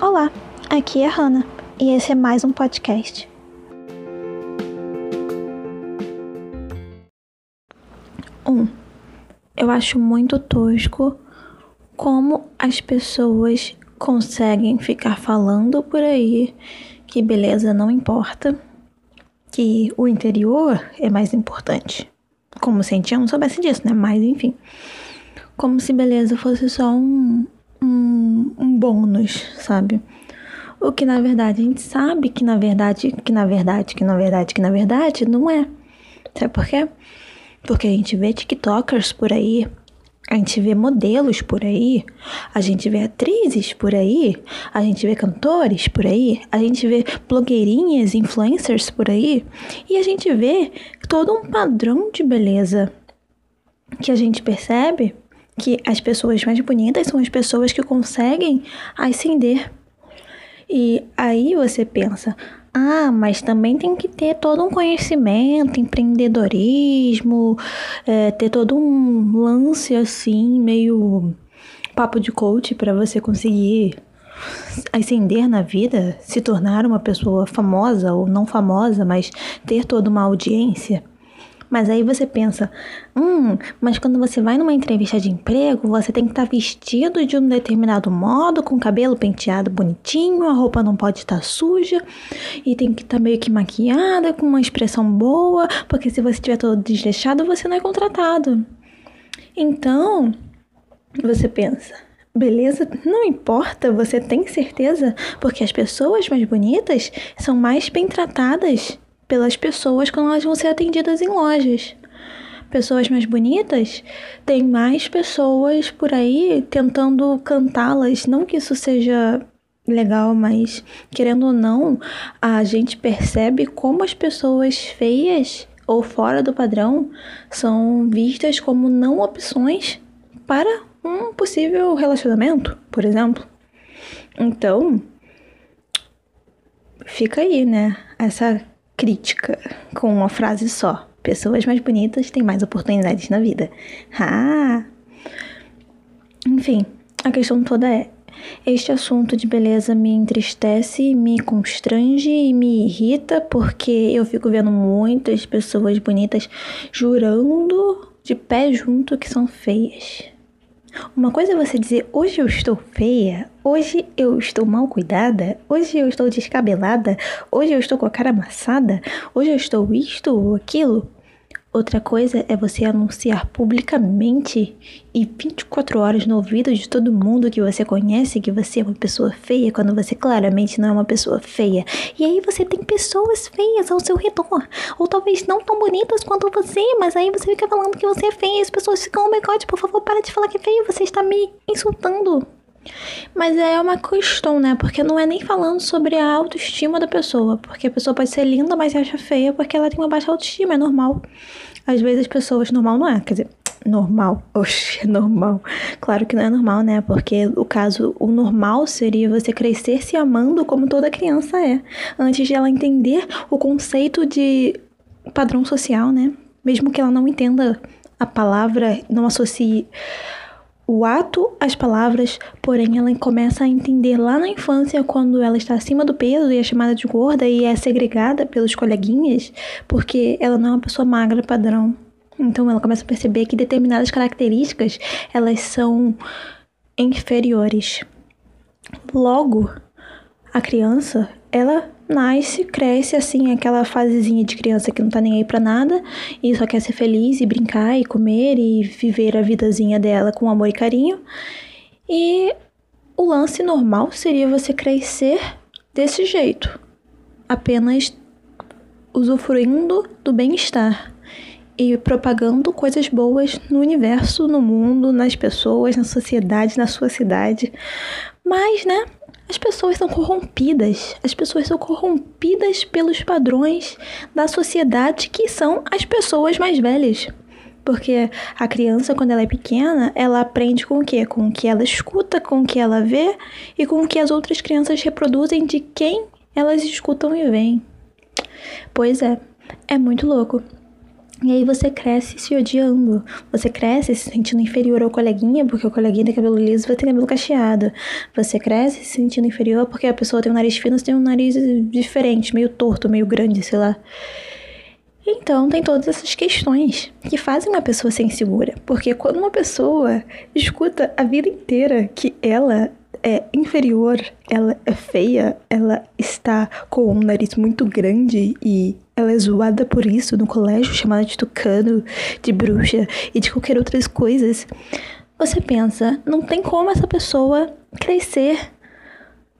Olá, aqui é a Hannah e esse é mais um podcast. Um, eu acho muito tosco como as pessoas conseguem ficar falando por aí que beleza não importa, que o interior é mais importante. Como se a gente não soubesse disso, né? Mas enfim. Como se beleza fosse só um, um, um bônus, sabe? O que na verdade a gente sabe que na verdade, que na verdade, que na verdade, que na verdade não é. Sabe por quê? Porque a gente vê TikTokers por aí, a gente vê modelos por aí, a gente vê atrizes por aí, a gente vê cantores por aí, a gente vê blogueirinhas, influencers por aí, e a gente vê todo um padrão de beleza que a gente percebe que as pessoas mais bonitas são as pessoas que conseguem ascender. E aí você pensa, ah, mas também tem que ter todo um conhecimento, empreendedorismo, é, ter todo um lance assim, meio papo de coach para você conseguir ascender na vida, se tornar uma pessoa famosa ou não famosa, mas ter toda uma audiência. Mas aí você pensa, hum, mas quando você vai numa entrevista de emprego, você tem que estar tá vestido de um determinado modo, com cabelo penteado bonitinho, a roupa não pode estar suja e tem que estar tá meio que maquiada, com uma expressão boa, porque se você estiver todo desleixado, você não é contratado. Então, você pensa, beleza, não importa, você tem certeza, porque as pessoas mais bonitas são mais bem tratadas pelas pessoas quando elas vão ser atendidas em lojas. Pessoas mais bonitas, tem mais pessoas por aí tentando cantá-las. Não que isso seja legal, mas querendo ou não, a gente percebe como as pessoas feias ou fora do padrão são vistas como não opções para um possível relacionamento, por exemplo. Então, fica aí, né? Essa crítica com uma frase só. Pessoas mais bonitas têm mais oportunidades na vida. Ah! Enfim, a questão toda é: este assunto de beleza me entristece, me constrange e me irrita porque eu fico vendo muitas pessoas bonitas jurando de pé junto que são feias. Uma coisa é você dizer hoje eu estou feia, hoje eu estou mal cuidada, hoje eu estou descabelada, hoje eu estou com a cara amassada, hoje eu estou isto ou aquilo. Outra coisa é você anunciar publicamente e 24 horas no ouvido de todo mundo que você conhece que você é uma pessoa feia quando você claramente não é uma pessoa feia. E aí você tem pessoas feias ao seu redor, ou talvez não tão bonitas quanto você, mas aí você fica falando que você é feia e as pessoas ficam, oh my god, por favor, para de falar que é feio, você está me insultando. Mas é uma questão, né? Porque não é nem falando sobre a autoestima da pessoa. Porque a pessoa pode ser linda, mas se acha feia porque ela tem uma baixa autoestima, é normal. Às vezes as pessoas, normal não é, quer dizer, normal, oxe, é normal. Claro que não é normal, né? Porque o caso, o normal seria você crescer se amando como toda criança é. Antes de ela entender o conceito de padrão social, né? Mesmo que ela não entenda a palavra, não associe o ato às palavras, porém ela começa a entender lá na infância, quando ela está acima do peso e é chamada de gorda e é segregada pelos coleguinhas, porque ela não é uma pessoa magra padrão. Então ela começa a perceber que determinadas características elas são inferiores. Logo, a criança, ela nasce, cresce assim, aquela fasezinha de criança que não tá nem aí pra nada e só quer ser feliz e brincar e comer e viver a vidazinha dela com amor e carinho. E o lance normal seria você crescer desse jeito, apenas usufruindo do bem-estar e propagando coisas boas no universo, no mundo, nas pessoas, na sociedade, na sua cidade. Mas, né, as pessoas são corrompidas. As pessoas são corrompidas pelos padrões da sociedade que são as pessoas mais velhas. Porque a criança, quando ela é pequena, ela aprende com o quê? Com o que ela escuta, com o que ela vê e com o que as outras crianças reproduzem de quem elas escutam e veem. Pois é, é muito louco. E aí você cresce se odiando. Você cresce se sentindo inferior ao coleguinha, porque o coleguinha tem cabelo liso vai ter cabelo cacheado. Você cresce se sentindo inferior porque a pessoa tem um nariz fino, você tem um nariz diferente, meio torto, meio grande, sei lá. Então, tem todas essas questões que fazem uma pessoa ser insegura. Porque quando uma pessoa escuta a vida inteira que ela é inferior, ela é feia, ela está com um nariz muito grande e ela é zoada por isso no colégio, chamada de tucano, de bruxa e de qualquer outras coisas. Você pensa, não tem como essa pessoa crescer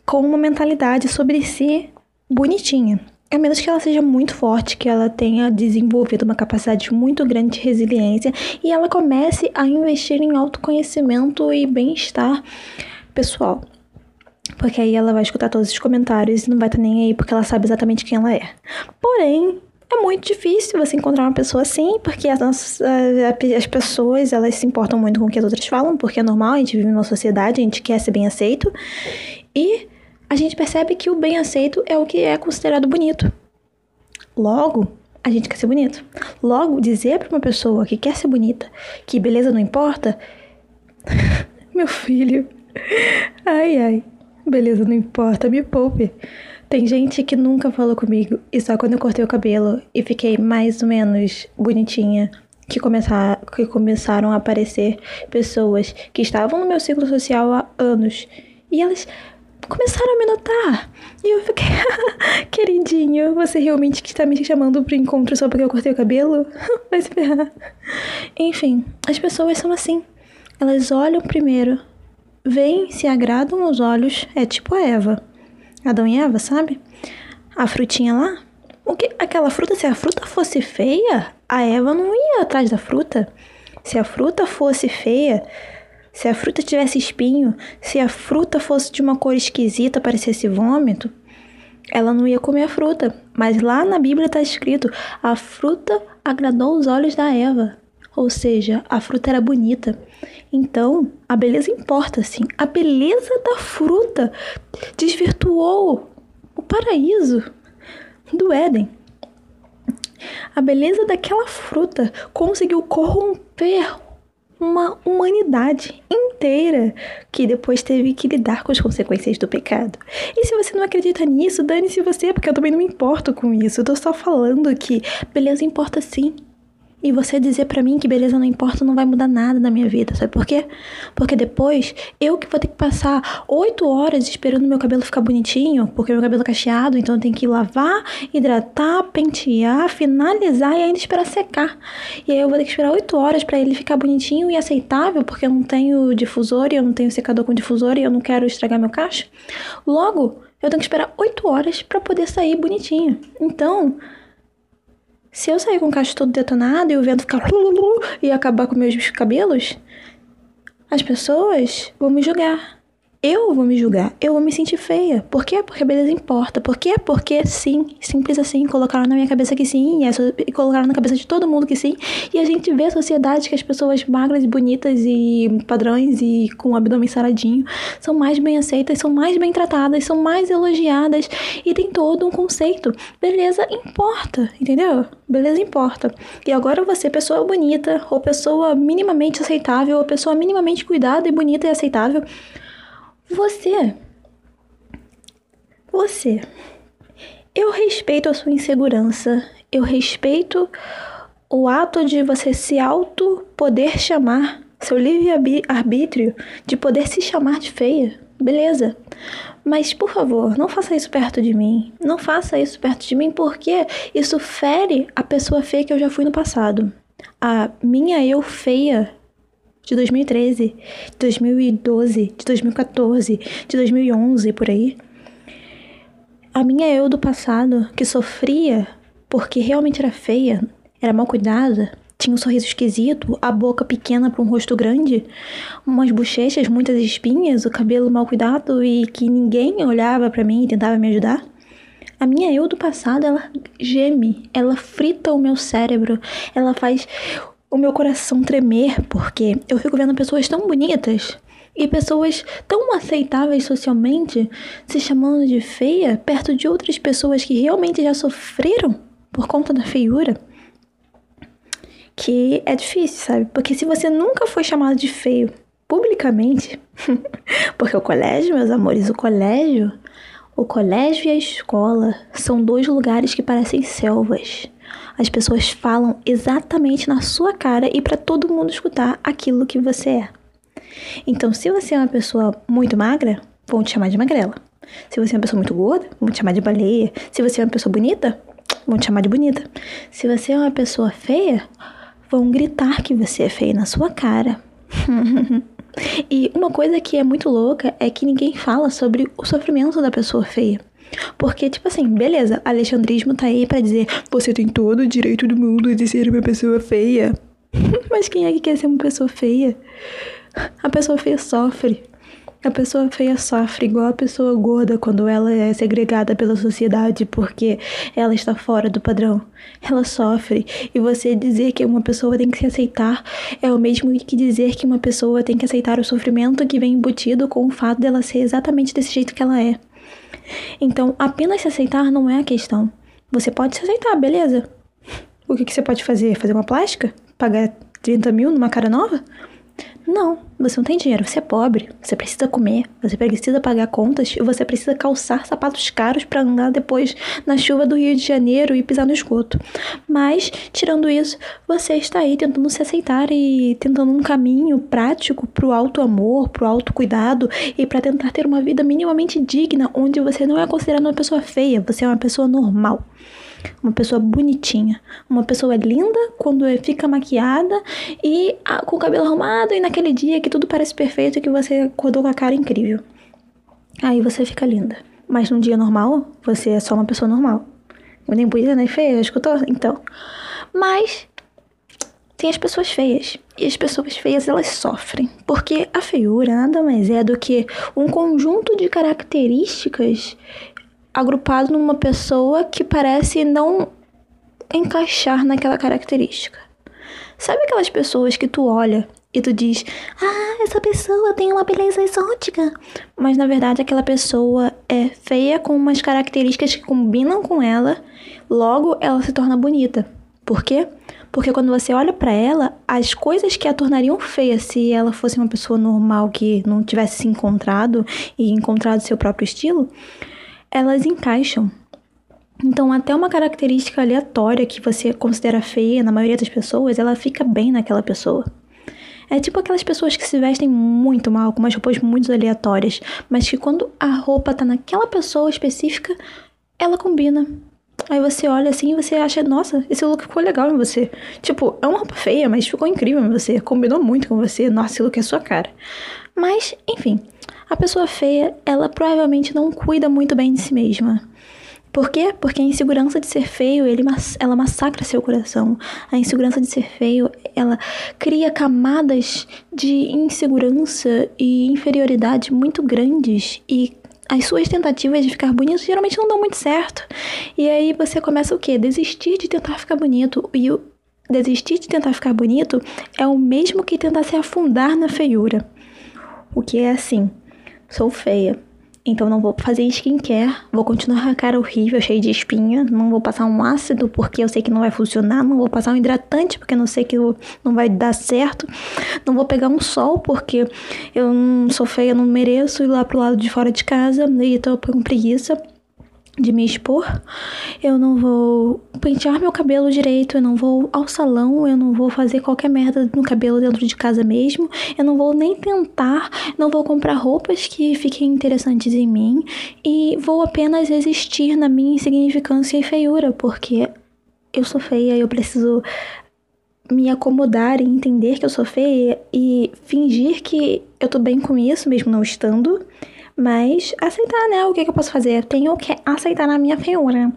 com uma mentalidade sobre si bonitinha. A menos que ela seja muito forte, que ela tenha desenvolvido uma capacidade muito grande de resiliência e ela comece a investir em autoconhecimento e bem-estar pessoal. Porque aí ela vai escutar todos os comentários e não vai estar nem aí porque ela sabe exatamente quem ela é. Porém, é muito difícil você encontrar uma pessoa assim, porque as, nossas, as pessoas elas se importam muito com o que as outras falam, porque é normal, a gente vive numa sociedade, a gente quer ser bem aceito. E a gente percebe que o bem aceito é o que é considerado bonito. Logo, a gente quer ser bonito. Logo, dizer para uma pessoa que quer ser bonita que beleza não importa, meu filho, ai ai, beleza não importa, me poupe. Tem gente que nunca falou comigo e só quando eu cortei o cabelo e fiquei mais ou menos bonitinha que, começar, que começaram a aparecer pessoas que estavam no meu ciclo social há anos e elas começaram a me notar. E eu fiquei, queridinho, você realmente está me chamando pro encontro só porque eu cortei o cabelo? Vai se ferrar. Enfim, as pessoas são assim. Elas olham primeiro, veem, se agradam aos olhos. É tipo a Eva. Adão e Eva, sabe? A frutinha lá. O que? Aquela fruta, se a fruta fosse feia, a Eva não ia atrás da fruta. Se a fruta fosse feia, se a fruta tivesse espinho, se a fruta fosse de uma cor esquisita, parecesse vômito, ela não ia comer a fruta. Mas lá na Bíblia está escrito: a fruta agradou os olhos da Eva. Ou seja, a fruta era bonita. Então, a beleza importa, sim. A beleza da fruta desvirtuou o paraíso do Éden. A beleza daquela fruta conseguiu corromper uma humanidade inteira que depois teve que lidar com as consequências do pecado. E se você não acredita nisso, dane-se você, porque eu também não me importo com isso. Eu tô só falando que beleza importa sim. E você dizer para mim que beleza não importa não vai mudar nada na minha vida, sabe por quê? Porque depois eu que vou ter que passar oito horas esperando meu cabelo ficar bonitinho, porque meu cabelo é cacheado, então eu tenho que lavar, hidratar, pentear, finalizar e ainda esperar secar. E aí eu vou ter que esperar oito horas para ele ficar bonitinho e aceitável, porque eu não tenho difusor e eu não tenho secador com difusor e eu não quero estragar meu cacho. Logo, eu tenho que esperar oito horas para poder sair bonitinho. Então, se eu sair com o cacho todo detonado e o vento ficar e acabar com meus cabelos, as pessoas vão me julgar. Eu vou me julgar, eu vou me sentir feia. Por quê? Porque beleza importa. Por quê? Porque sim, simples assim. Colocaram na minha cabeça que sim, e colocaram na cabeça de todo mundo que sim. E a gente vê a sociedade que as pessoas magras, bonitas e padrões e com o abdômen saradinho são mais bem aceitas, são mais bem tratadas, são mais elogiadas e tem todo um conceito. Beleza importa, entendeu? Beleza importa. E agora você, pessoa bonita, ou pessoa minimamente aceitável, ou pessoa minimamente cuidada e bonita e aceitável você. Você. Eu respeito a sua insegurança. Eu respeito o ato de você se auto poder chamar, seu livre-arbítrio de poder se chamar de feia. Beleza. Mas, por favor, não faça isso perto de mim. Não faça isso perto de mim porque isso fere a pessoa feia que eu já fui no passado. A minha eu feia de 2013, de 2012, de 2014, de 2011 por aí. A minha eu do passado, que sofria porque realmente era feia, era mal cuidada, tinha um sorriso esquisito, a boca pequena para um rosto grande, umas bochechas, muitas espinhas, o cabelo mal cuidado e que ninguém olhava para mim e tentava me ajudar. A minha eu do passado, ela geme, ela frita o meu cérebro, ela faz o meu coração tremer, porque eu fico vendo pessoas tão bonitas e pessoas tão aceitáveis socialmente se chamando de feia perto de outras pessoas que realmente já sofreram por conta da feiura. que é difícil, sabe? Porque se você nunca foi chamado de feio publicamente, porque o colégio, meus amores, o colégio, o colégio e a escola são dois lugares que parecem selvas. As pessoas falam exatamente na sua cara e para todo mundo escutar aquilo que você é. Então, se você é uma pessoa muito magra, vão te chamar de magrela. Se você é uma pessoa muito gorda, vão te chamar de baleia. Se você é uma pessoa bonita, vão te chamar de bonita. Se você é uma pessoa feia, vão gritar que você é feia na sua cara. e uma coisa que é muito louca é que ninguém fala sobre o sofrimento da pessoa feia. Porque, tipo assim, beleza, alexandrismo tá aí para dizer você tem todo o direito do mundo de ser uma pessoa feia. Mas quem é que quer ser uma pessoa feia? A pessoa feia sofre. A pessoa feia sofre igual a pessoa gorda quando ela é segregada pela sociedade porque ela está fora do padrão. Ela sofre. E você dizer que uma pessoa tem que se aceitar é o mesmo que dizer que uma pessoa tem que aceitar o sofrimento que vem embutido com o fato dela ser exatamente desse jeito que ela é. Então, apenas se aceitar não é a questão. Você pode se aceitar, beleza. O que, que você pode fazer? Fazer uma plástica? Pagar 30 mil numa cara nova? Não, você não tem dinheiro, você é pobre, você precisa comer, você precisa pagar contas e você precisa calçar sapatos caros para andar depois na chuva do Rio de Janeiro e pisar no esgoto. Mas, tirando isso, você está aí tentando se aceitar e tentando um caminho prático pro alto amor, pro alto cuidado e para tentar ter uma vida minimamente digna, onde você não é considerado uma pessoa feia, você é uma pessoa normal uma pessoa bonitinha, uma pessoa linda quando fica maquiada e ah, com o cabelo arrumado e naquele dia que tudo parece perfeito e que você acordou com a cara incrível. Aí você fica linda. Mas num dia normal, você é só uma pessoa normal. Nem bonita nem feia, escutou? Então. Mas tem as pessoas feias. E as pessoas feias, elas sofrem. Porque a feiura nada mais é do que um conjunto de características agrupado numa pessoa que parece não encaixar naquela característica. Sabe aquelas pessoas que tu olha e tu diz: "Ah, essa pessoa tem uma beleza exótica", mas na verdade aquela pessoa é feia com umas características que combinam com ela, logo ela se torna bonita. Por quê? Porque quando você olha para ela, as coisas que a tornariam feia se ela fosse uma pessoa normal que não tivesse se encontrado e encontrado seu próprio estilo, elas encaixam. Então, até uma característica aleatória que você considera feia na maioria das pessoas, ela fica bem naquela pessoa. É tipo aquelas pessoas que se vestem muito mal, com umas roupas muito aleatórias, mas que quando a roupa tá naquela pessoa específica, ela combina. Aí você olha assim e você acha, nossa, esse look ficou legal em você. Tipo, é uma roupa feia, mas ficou incrível em você, combinou muito com você. Nossa, esse look é sua cara. Mas, enfim, a pessoa feia, ela provavelmente não cuida muito bem de si mesma. Por quê? Porque a insegurança de ser feio, ele, ela massacra seu coração. A insegurança de ser feio, ela cria camadas de insegurança e inferioridade muito grandes e as suas tentativas de ficar bonito geralmente não dão muito certo. E aí você começa o quê? Desistir de tentar ficar bonito. E o desistir de tentar ficar bonito é o mesmo que tentar se afundar na feiura. O que é assim? Sou feia. Então não vou fazer skincare, vou continuar com a cara horrível, cheia de espinha, não vou passar um ácido porque eu sei que não vai funcionar, não vou passar um hidratante porque eu não sei que não vai dar certo, não vou pegar um sol porque eu não sou feia, não mereço ir lá pro lado de fora de casa. E tô com preguiça de me expor, eu não vou pentear meu cabelo direito, eu não vou ao salão, eu não vou fazer qualquer merda no cabelo dentro de casa mesmo, eu não vou nem tentar, não vou comprar roupas que fiquem interessantes em mim. E vou apenas existir na minha insignificância e feiura, porque eu sou feia, eu preciso me acomodar e entender que eu sou feia e fingir que eu tô bem com isso, mesmo não estando mas aceitar, né? O que, que eu posso fazer? Tenho que aceitar a minha feiura.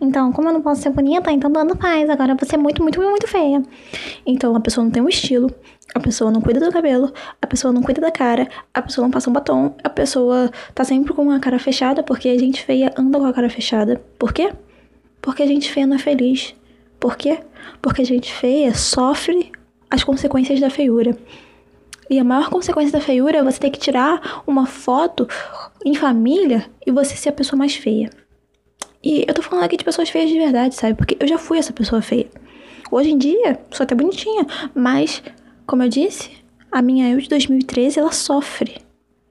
Então, como eu não posso ser bonita, então dando paz. Agora vou ser muito, muito, muito feia. Então, a pessoa não tem um estilo, a pessoa não cuida do cabelo, a pessoa não cuida da cara, a pessoa não passa um batom, a pessoa tá sempre com a cara fechada, porque a gente feia anda com a cara fechada. Por quê? Porque a gente feia não é feliz. Por quê? Porque a gente feia sofre as consequências da feiura. E a maior consequência da feiura é você ter que tirar uma foto em família e você ser a pessoa mais feia. E eu tô falando aqui de pessoas feias de verdade, sabe? Porque eu já fui essa pessoa feia. Hoje em dia, sou até bonitinha, mas, como eu disse, a minha eu de 2013, ela sofre.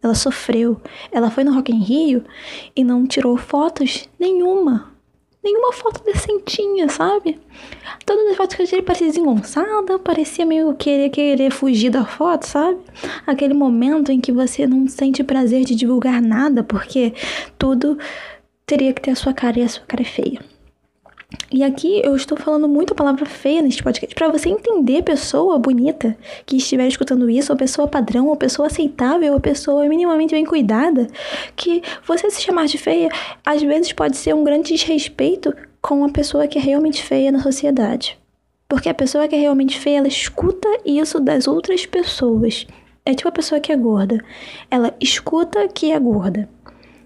Ela sofreu. Ela foi no Rock in Rio e não tirou fotos nenhuma. Nenhuma foto decentinha, sabe? Todas as fotos que eu tirei parecia desengonçada, parecia meio querer, querer fugir da foto, sabe? Aquele momento em que você não sente prazer de divulgar nada, porque tudo teria que ter a sua cara e a sua cara é feia. E aqui eu estou falando muito a palavra feia neste podcast para você entender pessoa bonita que estiver escutando isso, ou pessoa padrão, ou pessoa aceitável, ou pessoa minimamente bem cuidada, que você se chamar de feia às vezes pode ser um grande desrespeito com a pessoa que é realmente feia na sociedade. Porque a pessoa que é realmente feia, ela escuta isso das outras pessoas. É tipo a pessoa que é gorda. Ela escuta que é gorda.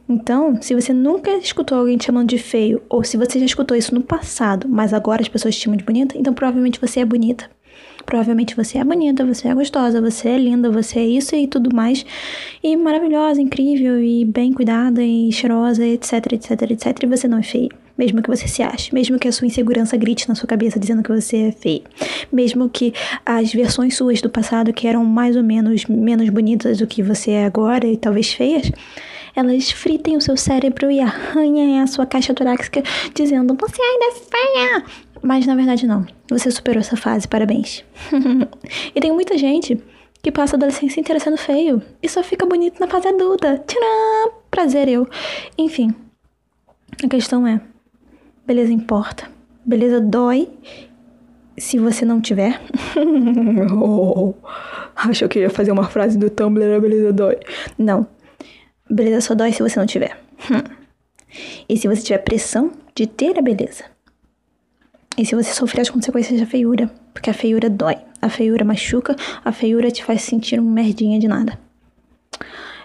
Então, se você nunca escutou alguém te chamando de feio, ou se você já escutou isso no passado, mas agora as pessoas te chamam de bonita, então provavelmente você é bonita. Provavelmente você é bonita, você é gostosa, você é linda, você é isso e tudo mais. E maravilhosa, incrível e bem cuidada e cheirosa, etc, etc, etc. E você não é feio. Mesmo que você se ache, mesmo que a sua insegurança grite na sua cabeça dizendo que você é feio, mesmo que as versões suas do passado que eram mais ou menos menos bonitas do que você é agora e talvez feias, elas fritem o seu cérebro e arranhem a sua caixa torácica dizendo: Você ainda é feia! Mas na verdade não. Você superou essa fase, parabéns. e tem muita gente que passa a adolescência inteira sendo feio e só fica bonito na fase adulta. Tcharam! Prazer eu. Enfim, a questão é: beleza importa, beleza dói se você não tiver. oh, achou que ia fazer uma frase do Tumblr, a beleza dói. Não. Beleza só dói se você não tiver. Hum. E se você tiver pressão de ter a beleza. E se você sofrer as consequências da feiura. Porque a feiura dói. A feiura machuca. A feiura te faz sentir um merdinha de nada.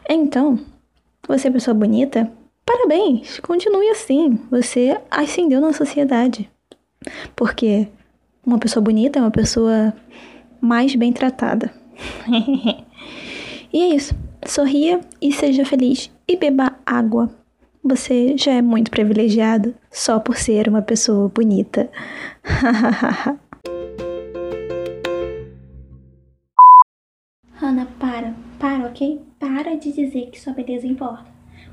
Então, você é pessoa bonita, parabéns, continue assim. Você ascendeu na sociedade. Porque uma pessoa bonita é uma pessoa mais bem tratada. e é isso. Sorria e seja feliz e beba água. Você já é muito privilegiado só por ser uma pessoa bonita. Ana, para, para, ok? Para de dizer que sua beleza importa.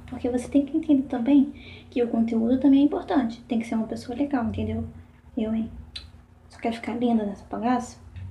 Porque você tem que entender também que o conteúdo também é importante. Tem que ser uma pessoa legal, entendeu? Eu, hein? Só quer ficar linda nessa bagaça?